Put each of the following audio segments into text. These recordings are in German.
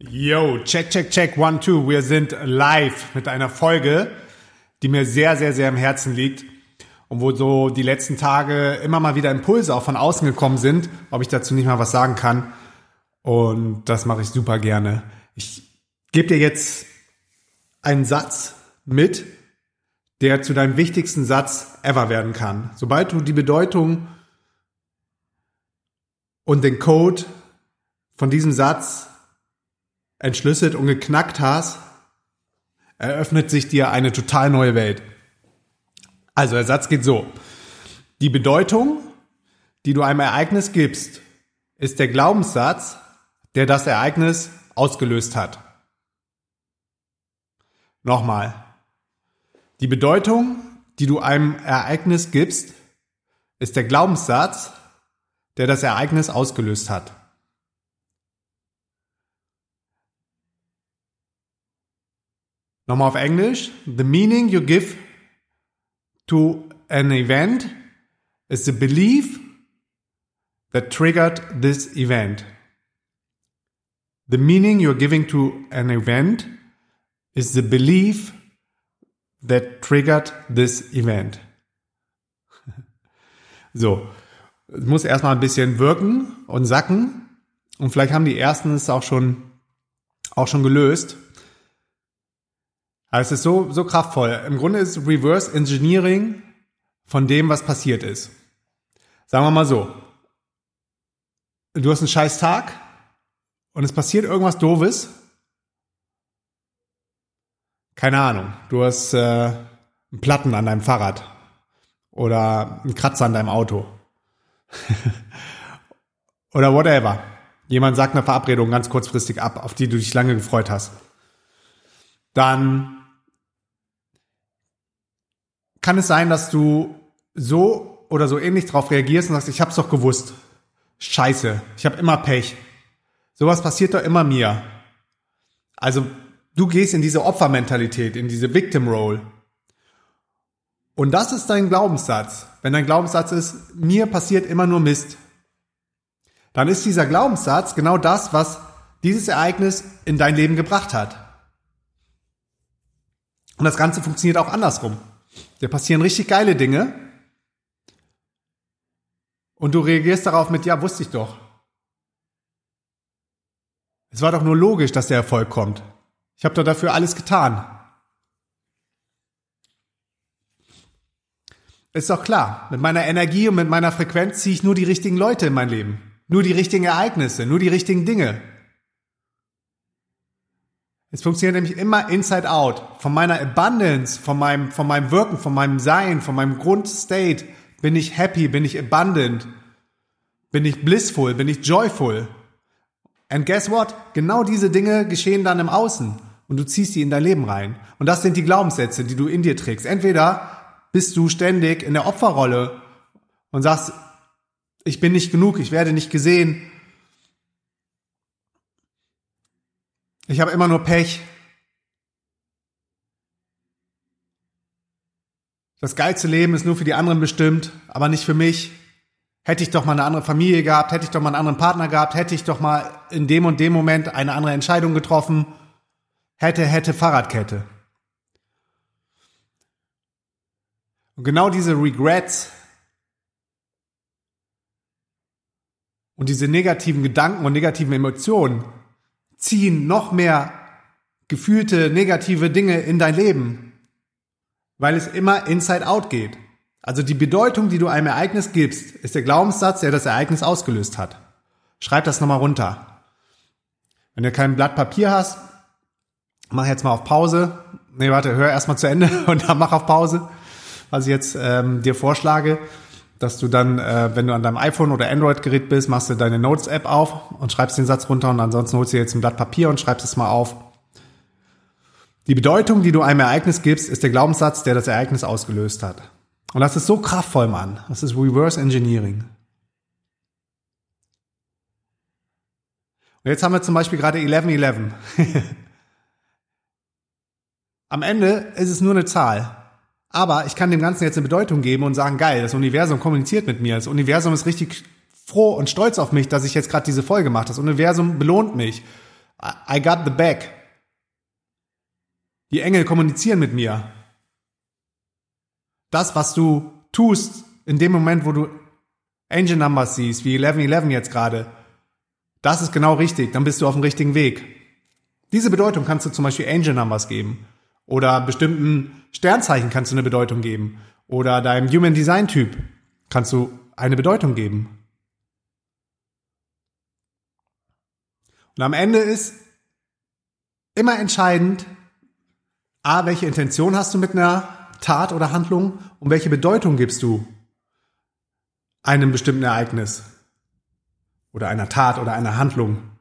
Yo, check, check, check, one, two. Wir sind live mit einer Folge, die mir sehr, sehr, sehr im Herzen liegt und wo so die letzten Tage immer mal wieder Impulse auch von außen gekommen sind, ob ich dazu nicht mal was sagen kann. Und das mache ich super gerne. Ich gebe dir jetzt einen Satz mit, der zu deinem wichtigsten Satz ever werden kann. Sobald du die Bedeutung und den Code von diesem Satz entschlüsselt und geknackt hast, eröffnet sich dir eine total neue Welt. Also der Satz geht so. Die Bedeutung, die du einem Ereignis gibst, ist der Glaubenssatz, der das Ereignis ausgelöst hat. Nochmal. Die Bedeutung, die du einem Ereignis gibst, ist der Glaubenssatz, der das Ereignis ausgelöst hat. Nochmal auf Englisch. The meaning you give to an event is the belief that triggered this event. The meaning you're giving to an event is the belief that triggered this event. so. Es muss erstmal ein bisschen wirken und sacken. Und vielleicht haben die ersten es auch schon, auch schon gelöst. Also es ist so, so kraftvoll. Im Grunde ist Reverse Engineering von dem, was passiert ist. Sagen wir mal so. Du hast einen scheiß Tag und es passiert irgendwas Doofes. Keine Ahnung. Du hast äh, einen Platten an deinem Fahrrad oder einen Kratzer an deinem Auto. oder whatever. Jemand sagt eine Verabredung ganz kurzfristig ab, auf die du dich lange gefreut hast. Dann kann es sein, dass du so oder so ähnlich darauf reagierst und sagst, ich hab's doch gewusst. Scheiße, ich habe immer Pech. Sowas passiert doch immer mir. Also du gehst in diese Opfermentalität, in diese Victim Role. Und das ist dein Glaubenssatz. Wenn dein Glaubenssatz ist, mir passiert immer nur Mist, dann ist dieser Glaubenssatz genau das, was dieses Ereignis in dein Leben gebracht hat. Und das Ganze funktioniert auch andersrum. Da passieren richtig geile Dinge. Und du reagierst darauf mit, ja, wusste ich doch. Es war doch nur logisch, dass der Erfolg kommt. Ich habe doch dafür alles getan. Ist doch klar, mit meiner Energie und mit meiner Frequenz ziehe ich nur die richtigen Leute in mein Leben. Nur die richtigen Ereignisse, nur die richtigen Dinge. Es funktioniert nämlich immer inside out. Von meiner Abundance, von meinem, von meinem Wirken, von meinem Sein, von meinem Grundstate bin ich happy, bin ich abundant, bin ich blissful, bin ich joyful. And guess what? Genau diese Dinge geschehen dann im Außen und du ziehst die in dein Leben rein. Und das sind die Glaubenssätze, die du in dir trägst. Entweder bist du ständig in der Opferrolle und sagst, ich bin nicht genug, ich werde nicht gesehen, Ich habe immer nur Pech. Das geilste Leben ist nur für die anderen bestimmt, aber nicht für mich. Hätte ich doch mal eine andere Familie gehabt, hätte ich doch mal einen anderen Partner gehabt, hätte ich doch mal in dem und dem Moment eine andere Entscheidung getroffen. Hätte, hätte, Fahrradkette. Und genau diese Regrets und diese negativen Gedanken und negativen Emotionen ziehen noch mehr gefühlte negative Dinge in dein Leben, weil es immer inside out geht. Also die Bedeutung, die du einem Ereignis gibst, ist der Glaubenssatz, der das Ereignis ausgelöst hat. Schreib das nochmal runter. Wenn du kein Blatt Papier hast, mach jetzt mal auf Pause. Nee, warte, hör erstmal zu Ende und dann mach auf Pause, was ich jetzt ähm, dir vorschlage dass du dann, äh, wenn du an deinem iPhone oder Android-Gerät bist, machst du deine Notes-App auf und schreibst den Satz runter und ansonsten holst du jetzt ein Blatt Papier und schreibst es mal auf. Die Bedeutung, die du einem Ereignis gibst, ist der Glaubenssatz, der das Ereignis ausgelöst hat. Und das ist so kraftvoll, Mann. Das ist Reverse Engineering. Und jetzt haben wir zum Beispiel gerade 1111. Am Ende ist es nur eine Zahl. Aber ich kann dem Ganzen jetzt eine Bedeutung geben und sagen, geil, das Universum kommuniziert mit mir. Das Universum ist richtig froh und stolz auf mich, dass ich jetzt gerade diese Folge mache. Das Universum belohnt mich. I got the back. Die Engel kommunizieren mit mir. Das, was du tust, in dem Moment, wo du Angel Numbers siehst, wie 1111 jetzt gerade, das ist genau richtig, dann bist du auf dem richtigen Weg. Diese Bedeutung kannst du zum Beispiel Angel Numbers geben. Oder bestimmten Sternzeichen kannst du eine Bedeutung geben. Oder deinem Human Design Typ kannst du eine Bedeutung geben. Und am Ende ist immer entscheidend, a, welche Intention hast du mit einer Tat oder Handlung und welche Bedeutung gibst du einem bestimmten Ereignis oder einer Tat oder einer Handlung.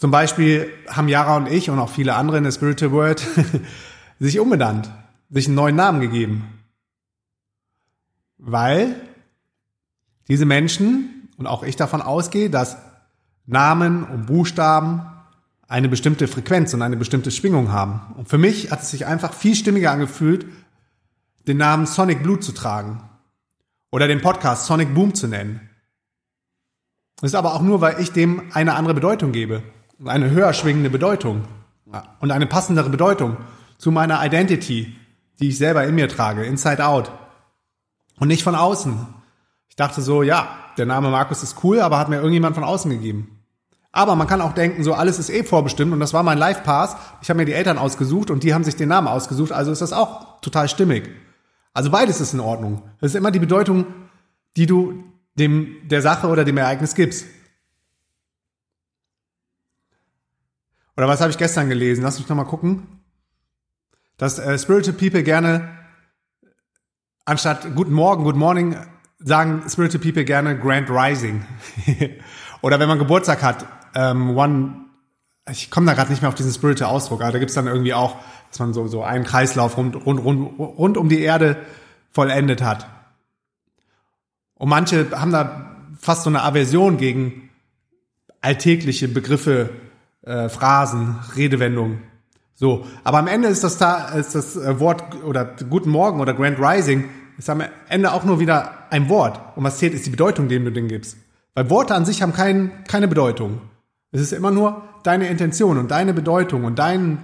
Zum Beispiel haben Yara und ich und auch viele andere in der Spiritual World sich umbenannt, sich einen neuen Namen gegeben. Weil diese Menschen und auch ich davon ausgehe, dass Namen und Buchstaben eine bestimmte Frequenz und eine bestimmte Schwingung haben. Und für mich hat es sich einfach viel stimmiger angefühlt, den Namen Sonic Blue zu tragen. Oder den Podcast Sonic Boom zu nennen. Das ist aber auch nur, weil ich dem eine andere Bedeutung gebe. Eine höher schwingende Bedeutung. Und eine passendere Bedeutung zu meiner Identity, die ich selber in mir trage, inside out. Und nicht von außen. Ich dachte so, ja, der Name Markus ist cool, aber hat mir irgendjemand von außen gegeben. Aber man kann auch denken, so alles ist eh vorbestimmt und das war mein Life Pass. Ich habe mir die Eltern ausgesucht und die haben sich den Namen ausgesucht, also ist das auch total stimmig. Also beides ist in Ordnung. Das ist immer die Bedeutung, die du dem der Sache oder dem Ereignis gibst. Oder was habe ich gestern gelesen? Lass mich noch mal gucken. Dass äh, Spiritual People gerne anstatt Guten Morgen, Good Morning sagen Spiritual People gerne Grand Rising. Oder wenn man Geburtstag hat, ähm, One, ich komme da gerade nicht mehr auf diesen spiritual Ausdruck, aber da gibt's dann irgendwie auch, dass man so, so einen Kreislauf rund, rund, rund, rund um die Erde vollendet hat. Und manche haben da fast so eine Aversion gegen alltägliche Begriffe, äh, Phrasen, Redewendungen. So, aber am Ende ist das da ist das äh, Wort oder Guten Morgen oder Grand Rising ist am Ende auch nur wieder ein Wort. Und was zählt, ist die Bedeutung, die du denen gibst. Weil Worte an sich haben kein, keine Bedeutung. Es ist immer nur deine Intention und deine Bedeutung und dein,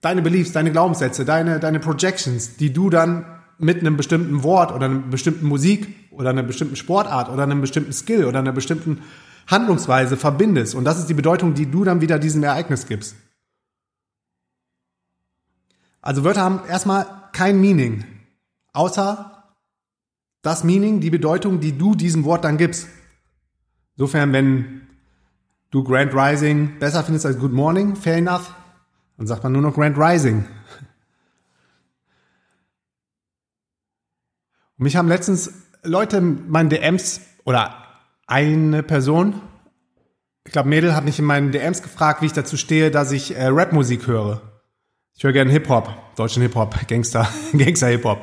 deine Beliefs, deine Glaubenssätze, deine, deine Projections, die du dann mit einem bestimmten Wort oder einer bestimmten Musik oder einer bestimmten Sportart oder einem bestimmten Skill oder einer bestimmten Handlungsweise verbindest. Und das ist die Bedeutung, die du dann wieder diesem Ereignis gibst. Also Wörter haben erstmal kein Meaning, außer das Meaning, die Bedeutung, die du diesem Wort dann gibst. Insofern, wenn du Grand Rising besser findest als Good Morning, fair enough, dann sagt man nur noch Grand Rising. Und mich haben letztens Leute in meinen DMs oder eine Person, ich glaube Mädel, hat mich in meinen DMs gefragt, wie ich dazu stehe, dass ich äh, Rapmusik höre. Ich höre gerne Hip-Hop, deutschen Hip-Hop, Gangster, Gangster-Hip-Hop,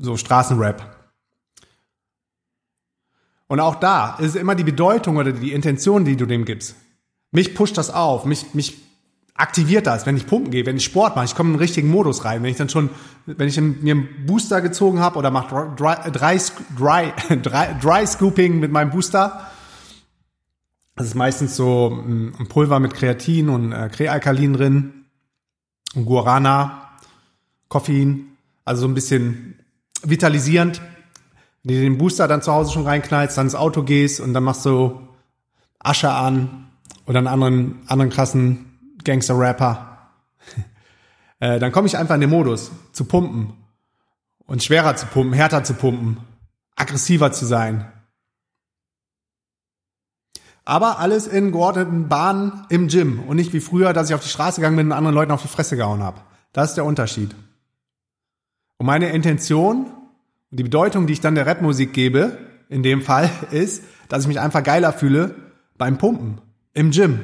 so Straßenrap. Und auch da ist immer die Bedeutung oder die Intention, die du dem gibst. Mich pusht das auf, mich, mich aktiviert das, wenn ich pumpen gehe, wenn ich Sport mache. Ich komme in einen richtigen Modus rein. Wenn ich dann schon, wenn ich mir einen Booster gezogen habe oder mache dry, dry, dry, dry, dry Scooping mit meinem Booster, das ist meistens so ein Pulver mit Kreatin und äh, Krealkalin drin, und Guarana, Koffein, also so ein bisschen vitalisierend wenn du den Booster dann zu Hause schon reinknallst, dann ins Auto gehst und dann machst du Asche an oder einen anderen, anderen krassen Gangster-Rapper, äh, dann komme ich einfach in den Modus, zu pumpen. Und schwerer zu pumpen, härter zu pumpen, aggressiver zu sein. Aber alles in geordneten Bahnen im Gym und nicht wie früher, dass ich auf die Straße gegangen bin und anderen Leuten auf die Fresse gehauen habe. Das ist der Unterschied. Und meine Intention und die Bedeutung, die ich dann der Rapmusik gebe, in dem Fall, ist, dass ich mich einfach geiler fühle beim Pumpen, im Gym.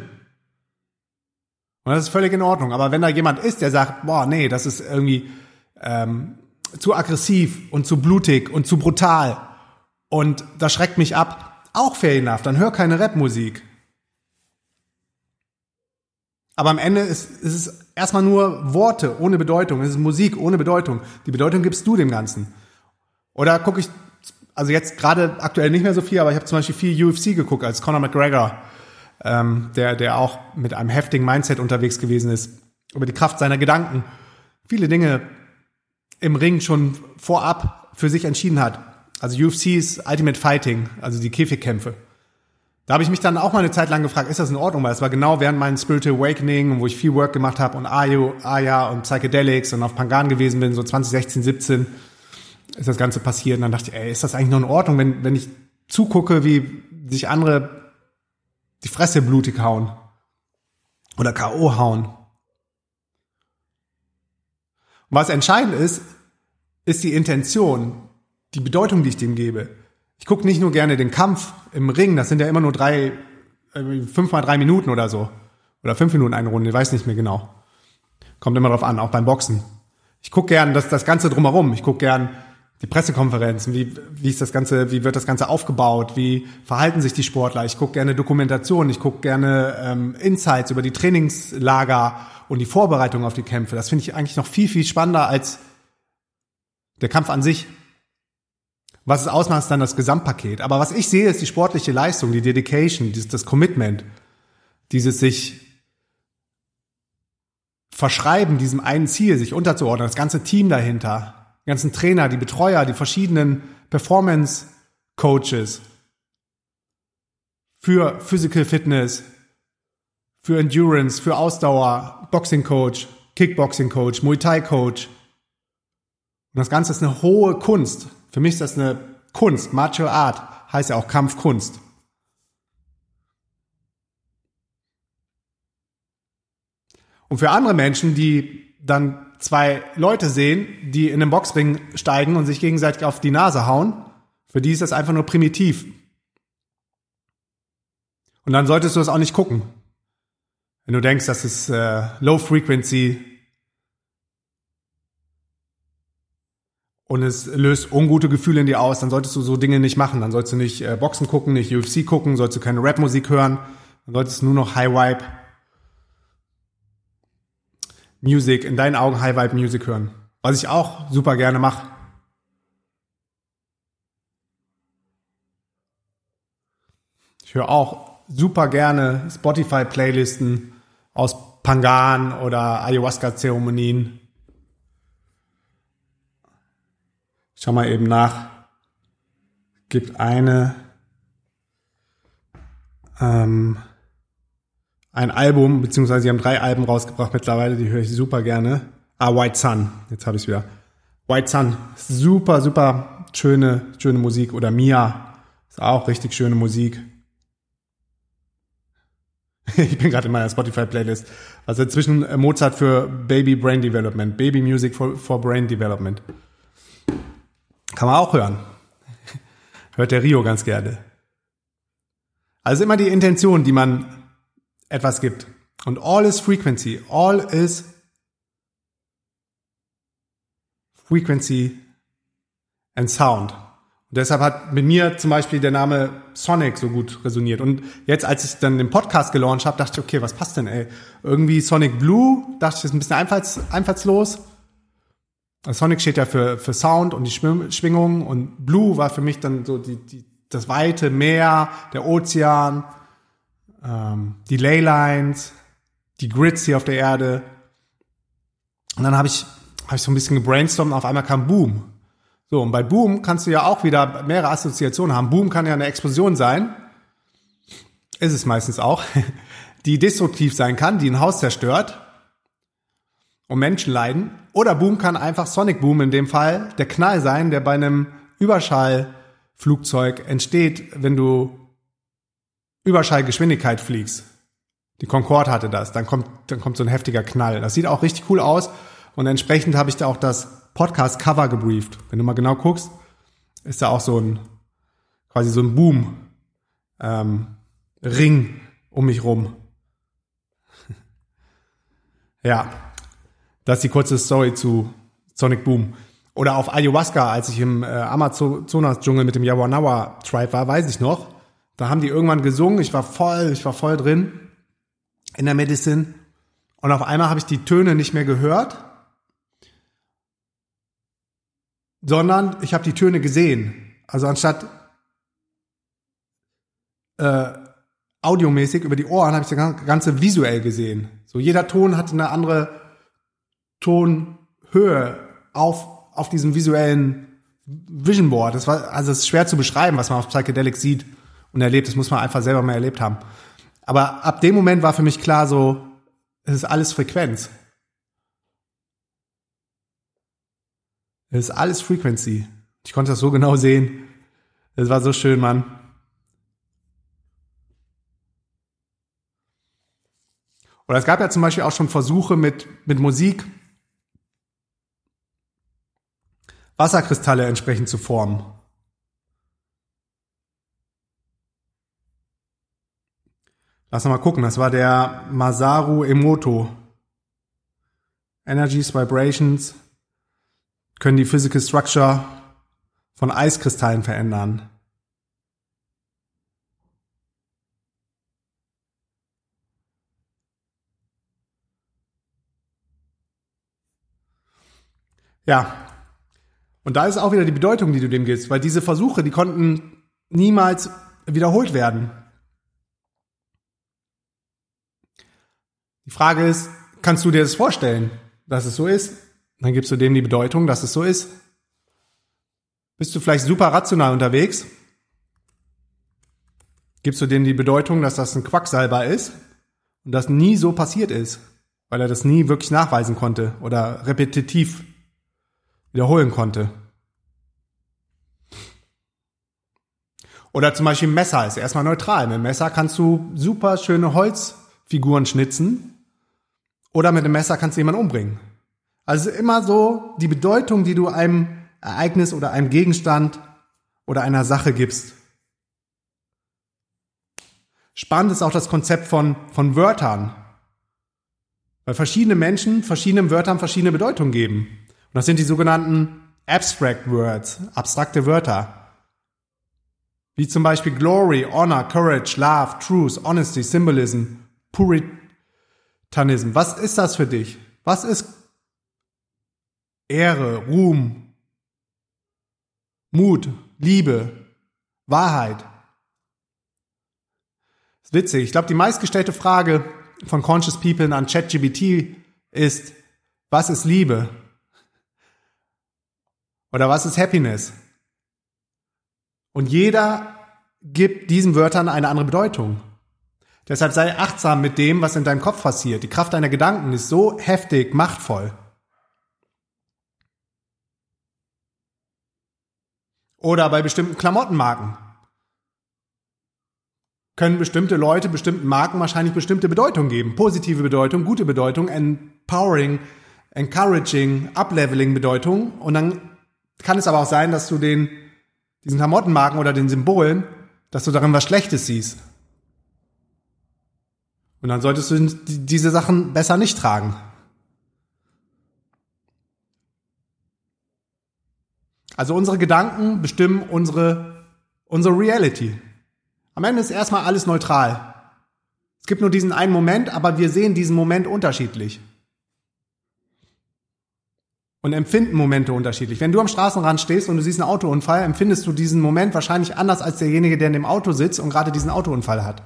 Und das ist völlig in Ordnung. Aber wenn da jemand ist, der sagt, boah, nee, das ist irgendwie ähm, zu aggressiv und zu blutig und zu brutal und das schreckt mich ab, auch fair enough, dann hör keine Rapmusik. Aber am Ende ist, ist es erstmal nur Worte ohne Bedeutung, es ist Musik ohne Bedeutung. Die Bedeutung gibst du dem Ganzen. Oder gucke ich, also jetzt gerade aktuell nicht mehr so viel, aber ich habe zum Beispiel viel UFC geguckt, als Conor McGregor ähm, der, der auch mit einem heftigen Mindset unterwegs gewesen ist, über die Kraft seiner Gedanken, viele Dinge im Ring schon vorab für sich entschieden hat. Also UFC's Ultimate Fighting, also die Käfigkämpfe. Da habe ich mich dann auch mal eine Zeit lang gefragt, ist das in Ordnung? Weil es war genau während meinem Spiritual Awakening, wo ich viel Work gemacht habe und Ayo, Aya und Psychedelics und auf Pangan gewesen bin, so 2016, 17 ist das Ganze passiert. Und dann dachte ich, ey, ist das eigentlich noch in Ordnung, wenn, wenn ich zugucke, wie sich andere die Fresse blutig hauen oder K.O. hauen. Was entscheidend ist, ist die Intention, die Bedeutung, die ich dem gebe. Ich gucke nicht nur gerne den Kampf im Ring, das sind ja immer nur drei, äh, fünf mal drei Minuten oder so. Oder fünf Minuten eine Runde, ich weiß nicht mehr genau. Kommt immer drauf an, auch beim Boxen. Ich gucke gern das, das Ganze drumherum. Ich gucke gern die Pressekonferenzen, wie, wie ist das Ganze, wie wird das Ganze aufgebaut, wie verhalten sich die Sportler. Ich gucke gerne Dokumentation, ich gucke gerne ähm, Insights über die Trainingslager und die Vorbereitung auf die Kämpfe. Das finde ich eigentlich noch viel, viel spannender als der Kampf an sich. Was es ausmacht, ist dann das Gesamtpaket. Aber was ich sehe, ist die sportliche Leistung, die Dedication, dieses, das Commitment, dieses sich verschreiben, diesem einen Ziel, sich unterzuordnen, das ganze Team dahinter, die ganzen Trainer, die Betreuer, die verschiedenen Performance Coaches für Physical Fitness, für Endurance, für Ausdauer, Boxing Coach, Kickboxing Coach, Muay Thai Coach. Und das Ganze ist eine hohe Kunst. Für mich ist das eine Kunst. Martial Art heißt ja auch Kampfkunst. Und für andere Menschen, die dann zwei Leute sehen, die in einem Boxring steigen und sich gegenseitig auf die Nase hauen, für die ist das einfach nur primitiv. Und dann solltest du das auch nicht gucken. Wenn du denkst, das ist äh, Low Frequency und es löst ungute Gefühle in dir aus, dann solltest du so Dinge nicht machen. Dann solltest du nicht äh, Boxen gucken, nicht UFC gucken, solltest du keine Rapmusik hören, dann solltest du nur noch High Vibe Music, in deinen Augen High Vibe Music hören. Was ich auch super gerne mache. Ich höre auch super gerne Spotify-Playlisten aus Pangan oder Ayahuasca-Zeremonien. Schau mal eben nach. Gibt eine ähm, ein Album, beziehungsweise sie haben drei Alben rausgebracht mittlerweile, die höre ich super gerne. Ah, White Sun, jetzt habe ich wieder. White Sun, super, super schöne, schöne Musik. Oder Mia, ist auch richtig schöne Musik. ich bin gerade in meiner Spotify-Playlist. Also zwischen Mozart für Baby Brain Development, Baby Music for, for Brain Development. Kann man auch hören. Hört der Rio ganz gerne. Also immer die Intention, die man etwas gibt. Und all is frequency. All is frequency and sound. Und deshalb hat mit mir zum Beispiel der Name Sonic so gut resoniert. Und jetzt, als ich dann den Podcast gelauncht habe, dachte ich, okay, was passt denn, ey? Irgendwie Sonic Blue, dachte ich, ist ein bisschen einfalls, einfallslos. Sonic steht ja für, für Sound und die Schwingung und Blue war für mich dann so die, die, das weite Meer, der Ozean, ähm, die Leylines, die Grids hier auf der Erde. Und dann habe ich, hab ich so ein bisschen gebrainstormt und auf einmal kam Boom. So, und bei Boom kannst du ja auch wieder mehrere Assoziationen haben. Boom kann ja eine Explosion sein. Ist es meistens auch. Die destruktiv sein kann, die ein Haus zerstört und Menschen leiden. Oder Boom kann einfach Sonic Boom in dem Fall der Knall sein, der bei einem Überschallflugzeug entsteht, wenn du Überschallgeschwindigkeit fliegst. Die Concorde hatte das. Dann kommt, dann kommt so ein heftiger Knall. Das sieht auch richtig cool aus. Und entsprechend habe ich da auch das Podcast-Cover gebrieft. Wenn du mal genau guckst, ist da auch so ein, quasi so ein Boom, ähm, Ring um mich rum. ja, das ist die kurze Story zu Sonic Boom. Oder auf Ayahuasca, als ich im äh, Amazonas-Dschungel mit dem Yawanawa-Tribe war, weiß ich noch, da haben die irgendwann gesungen, ich war voll, ich war voll drin in der Medicine. Und auf einmal habe ich die Töne nicht mehr gehört, sondern ich habe die Töne gesehen. Also anstatt äh, audiomäßig über die Ohren habe ich das Ganze visuell gesehen. So jeder Ton hatte eine andere Tonhöhe auf, auf diesem visuellen Vision Board. Das war, also es ist schwer zu beschreiben, was man auf Psychedelic sieht und erlebt. Das muss man einfach selber mal erlebt haben. Aber ab dem Moment war für mich klar so, es ist alles Frequenz. Es ist alles Frequency. Ich konnte das so genau sehen. Es war so schön, Mann. Oder es gab ja zum Beispiel auch schon Versuche mit, mit Musik, Wasserkristalle entsprechend zu formen. Lass mal gucken, das war der Masaru Emoto. Energies, Vibrations können die Physical Structure von Eiskristallen verändern. Ja. Und da ist auch wieder die Bedeutung, die du dem gibst, weil diese Versuche, die konnten niemals wiederholt werden. Die Frage ist, kannst du dir das vorstellen, dass es so ist? Dann gibst du dem die Bedeutung, dass es so ist. Bist du vielleicht super rational unterwegs? Gibst du dem die Bedeutung, dass das ein Quacksalber ist und das nie so passiert ist, weil er das nie wirklich nachweisen konnte oder repetitiv wiederholen konnte. Oder zum Beispiel Messer ist erstmal neutral. Mit Messer kannst du super schöne Holzfiguren schnitzen oder mit einem Messer kannst du jemanden umbringen. Also immer so die Bedeutung, die du einem Ereignis oder einem Gegenstand oder einer Sache gibst. Spannend ist auch das Konzept von, von Wörtern. Weil verschiedene Menschen verschiedenen Wörtern verschiedene Bedeutungen geben. Und das sind die sogenannten Abstract Words, abstrakte Wörter. Wie zum Beispiel Glory, Honor, Courage, Love, Truth, Honesty, Symbolism, Puritanism. Was ist das für dich? Was ist Ehre, Ruhm, Mut, Liebe, Wahrheit? Das ist witzig. Ich glaube, die meistgestellte Frage von Conscious People an ChatGBT ist, was ist Liebe? Oder was ist Happiness? Und jeder gibt diesen Wörtern eine andere Bedeutung. Deshalb sei achtsam mit dem, was in deinem Kopf passiert. Die Kraft deiner Gedanken ist so heftig, machtvoll. Oder bei bestimmten Klamottenmarken. Können bestimmte Leute bestimmten Marken wahrscheinlich bestimmte Bedeutung geben. Positive Bedeutung, gute Bedeutung, empowering, encouraging, upleveling Bedeutung. Und dann kann es aber auch sein, dass du den, diesen Klamottenmarken oder den Symbolen, dass du darin was Schlechtes siehst. Und dann solltest du diese Sachen besser nicht tragen. Also unsere Gedanken bestimmen unsere, unsere Reality. Am Ende ist erstmal alles neutral. Es gibt nur diesen einen Moment, aber wir sehen diesen Moment unterschiedlich und empfinden Momente unterschiedlich. Wenn du am Straßenrand stehst und du siehst einen Autounfall, empfindest du diesen Moment wahrscheinlich anders als derjenige, der in dem Auto sitzt und gerade diesen Autounfall hat.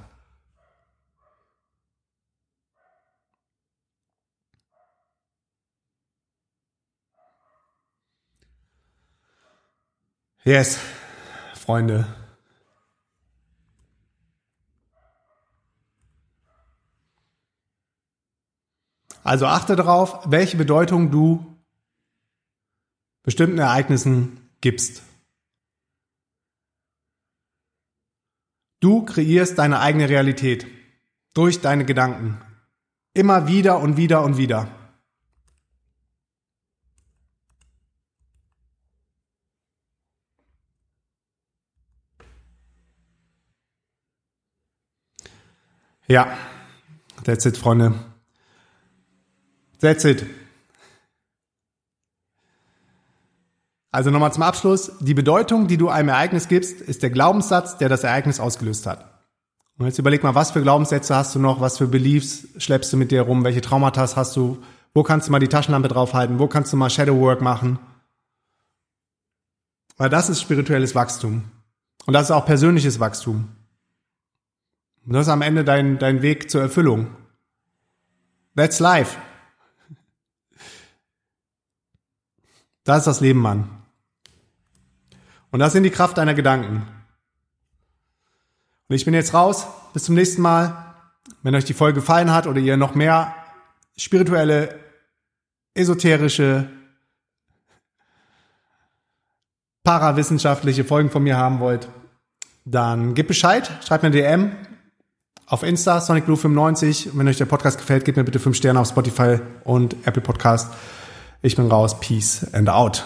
Yes, Freunde. Also achte darauf, welche Bedeutung du bestimmten Ereignissen gibst. Du kreierst deine eigene Realität durch deine Gedanken. Immer wieder und wieder und wieder. Ja, that's it, Freunde. That's it. Also nochmal zum Abschluss. Die Bedeutung, die du einem Ereignis gibst, ist der Glaubenssatz, der das Ereignis ausgelöst hat. Und jetzt überleg mal, was für Glaubenssätze hast du noch, was für Beliefs schleppst du mit dir rum, welche Traumata hast du, wo kannst du mal die Taschenlampe draufhalten, wo kannst du mal Shadowwork machen. Weil das ist spirituelles Wachstum. Und das ist auch persönliches Wachstum. Und das ist am Ende dein, dein Weg zur Erfüllung. That's life. Das ist das Leben, Mann. Und das sind die Kraft deiner Gedanken. Und ich bin jetzt raus. Bis zum nächsten Mal. Wenn euch die Folge gefallen hat oder ihr noch mehr spirituelle, esoterische, parawissenschaftliche Folgen von mir haben wollt, dann gebt Bescheid, schreibt mir eine DM auf Insta, SonicBlue95. Wenn euch der Podcast gefällt, gebt mir bitte 5 Sterne auf Spotify und Apple Podcast. Ich bin raus. Peace and out.